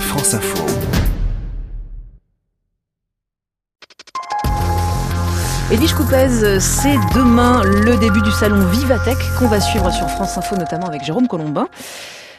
France Info. Edwige Coupez, c'est demain le début du salon Vivatech qu'on va suivre sur France Info, notamment avec Jérôme Colombin.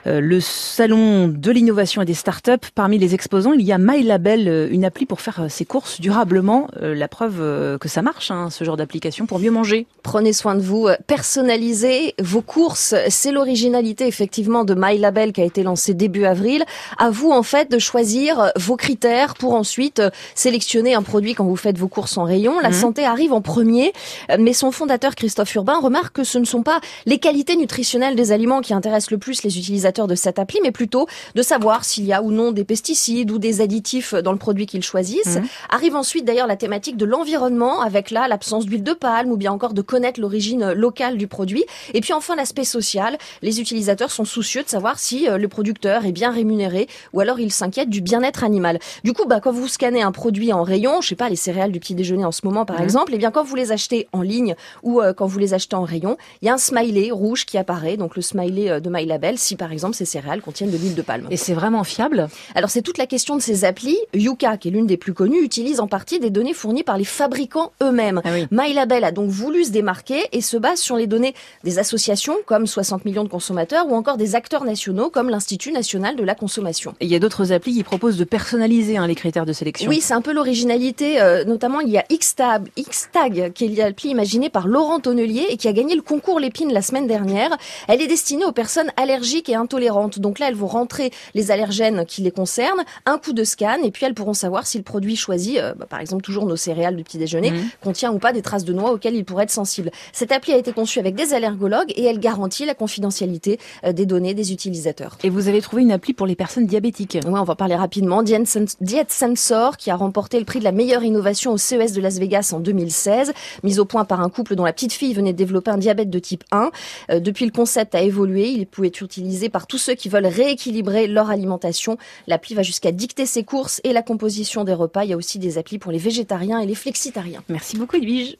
Euh, le salon de l'innovation et des startups. Parmi les exposants, il y a MyLabel, euh, une appli pour faire euh, ses courses durablement. La preuve que ça marche, hein, ce genre d'application, pour mieux manger. Prenez soin de vous, personnalisez vos courses. C'est l'originalité effectivement de MyLabel qui a été lancé début avril. À vous en fait de choisir vos critères pour ensuite sélectionner un produit quand vous faites vos courses en rayon. La mhm. santé arrive en premier, mais son fondateur Christophe Urbain remarque que ce ne sont pas les qualités nutritionnelles des aliments qui intéressent le plus les utilisateurs de cette appli, mais plutôt de savoir s'il y a ou non des pesticides ou des additifs dans le produit qu'ils choisissent. Mhm. Arrive ensuite d'ailleurs la thématique de l'environnement, avec là l'absence d'huile de palme ou bien encore de connaître l'origine locale du produit. Et puis enfin l'aspect social. Les utilisateurs sont soucieux de savoir si euh, le producteur est bien rémunéré ou alors ils s'inquiètent du bien-être animal. Du coup, bah, quand vous scannez un produit en rayon, je sais pas les céréales du petit déjeuner en ce moment par mhm. exemple, et eh bien quand vous les achetez en ligne ou euh, quand vous les achetez en rayon, il y a un smiley rouge qui apparaît, donc le smiley euh, de MyLabel. Si par exemple ces céréales contiennent de l'huile de palme. Et c'est vraiment fiable? Alors c'est toute la question de ces applis. Yuka, qui est l'une des plus connues, utilise en partie des données fournies par les fabricants eux-mêmes. Ah MyLabel a donc voulu se démarquer et se base sur les données des associations comme 60 millions de consommateurs ou encore des acteurs nationaux comme l'Institut national de la consommation. Et il y a d'autres applis qui proposent de personnaliser hein, les critères de sélection. Oui, c'est un peu l'originalité. Euh, notamment, il y a Xtag, Xtag, qui est l'appli imaginée par Laurent Tonnelier et qui a gagné le concours Lépine la semaine dernière. Elle est destinée aux personnes allergiques et intolérantes donc là, elles vont rentrer les allergènes qui les concernent, un coup de scan, et puis elles pourront savoir si le produit choisi, euh, bah, par exemple toujours nos céréales du petit déjeuner, mhm. contient ou pas des traces de noix auxquelles ils pourraient être sensibles. Cette appli a été conçue avec des allergologues et elle garantit la confidentialité euh, des données des utilisateurs. Et vous avez trouvé une appli pour les personnes diabétiques Oui, on va parler rapidement. Diet Sensor, qui a remporté le prix de la meilleure innovation au CES de Las Vegas en 2016, mise au point par un couple dont la petite fille venait de développer un diabète de type 1. Euh, depuis, le concept a évolué. Il pouvait être utilisé par tous ceux qui veulent rééquilibrer leur alimentation. L'appli va jusqu'à dicter ses courses et la composition des repas. Il y a aussi des applis pour les végétariens et les flexitariens. Merci beaucoup Edwige.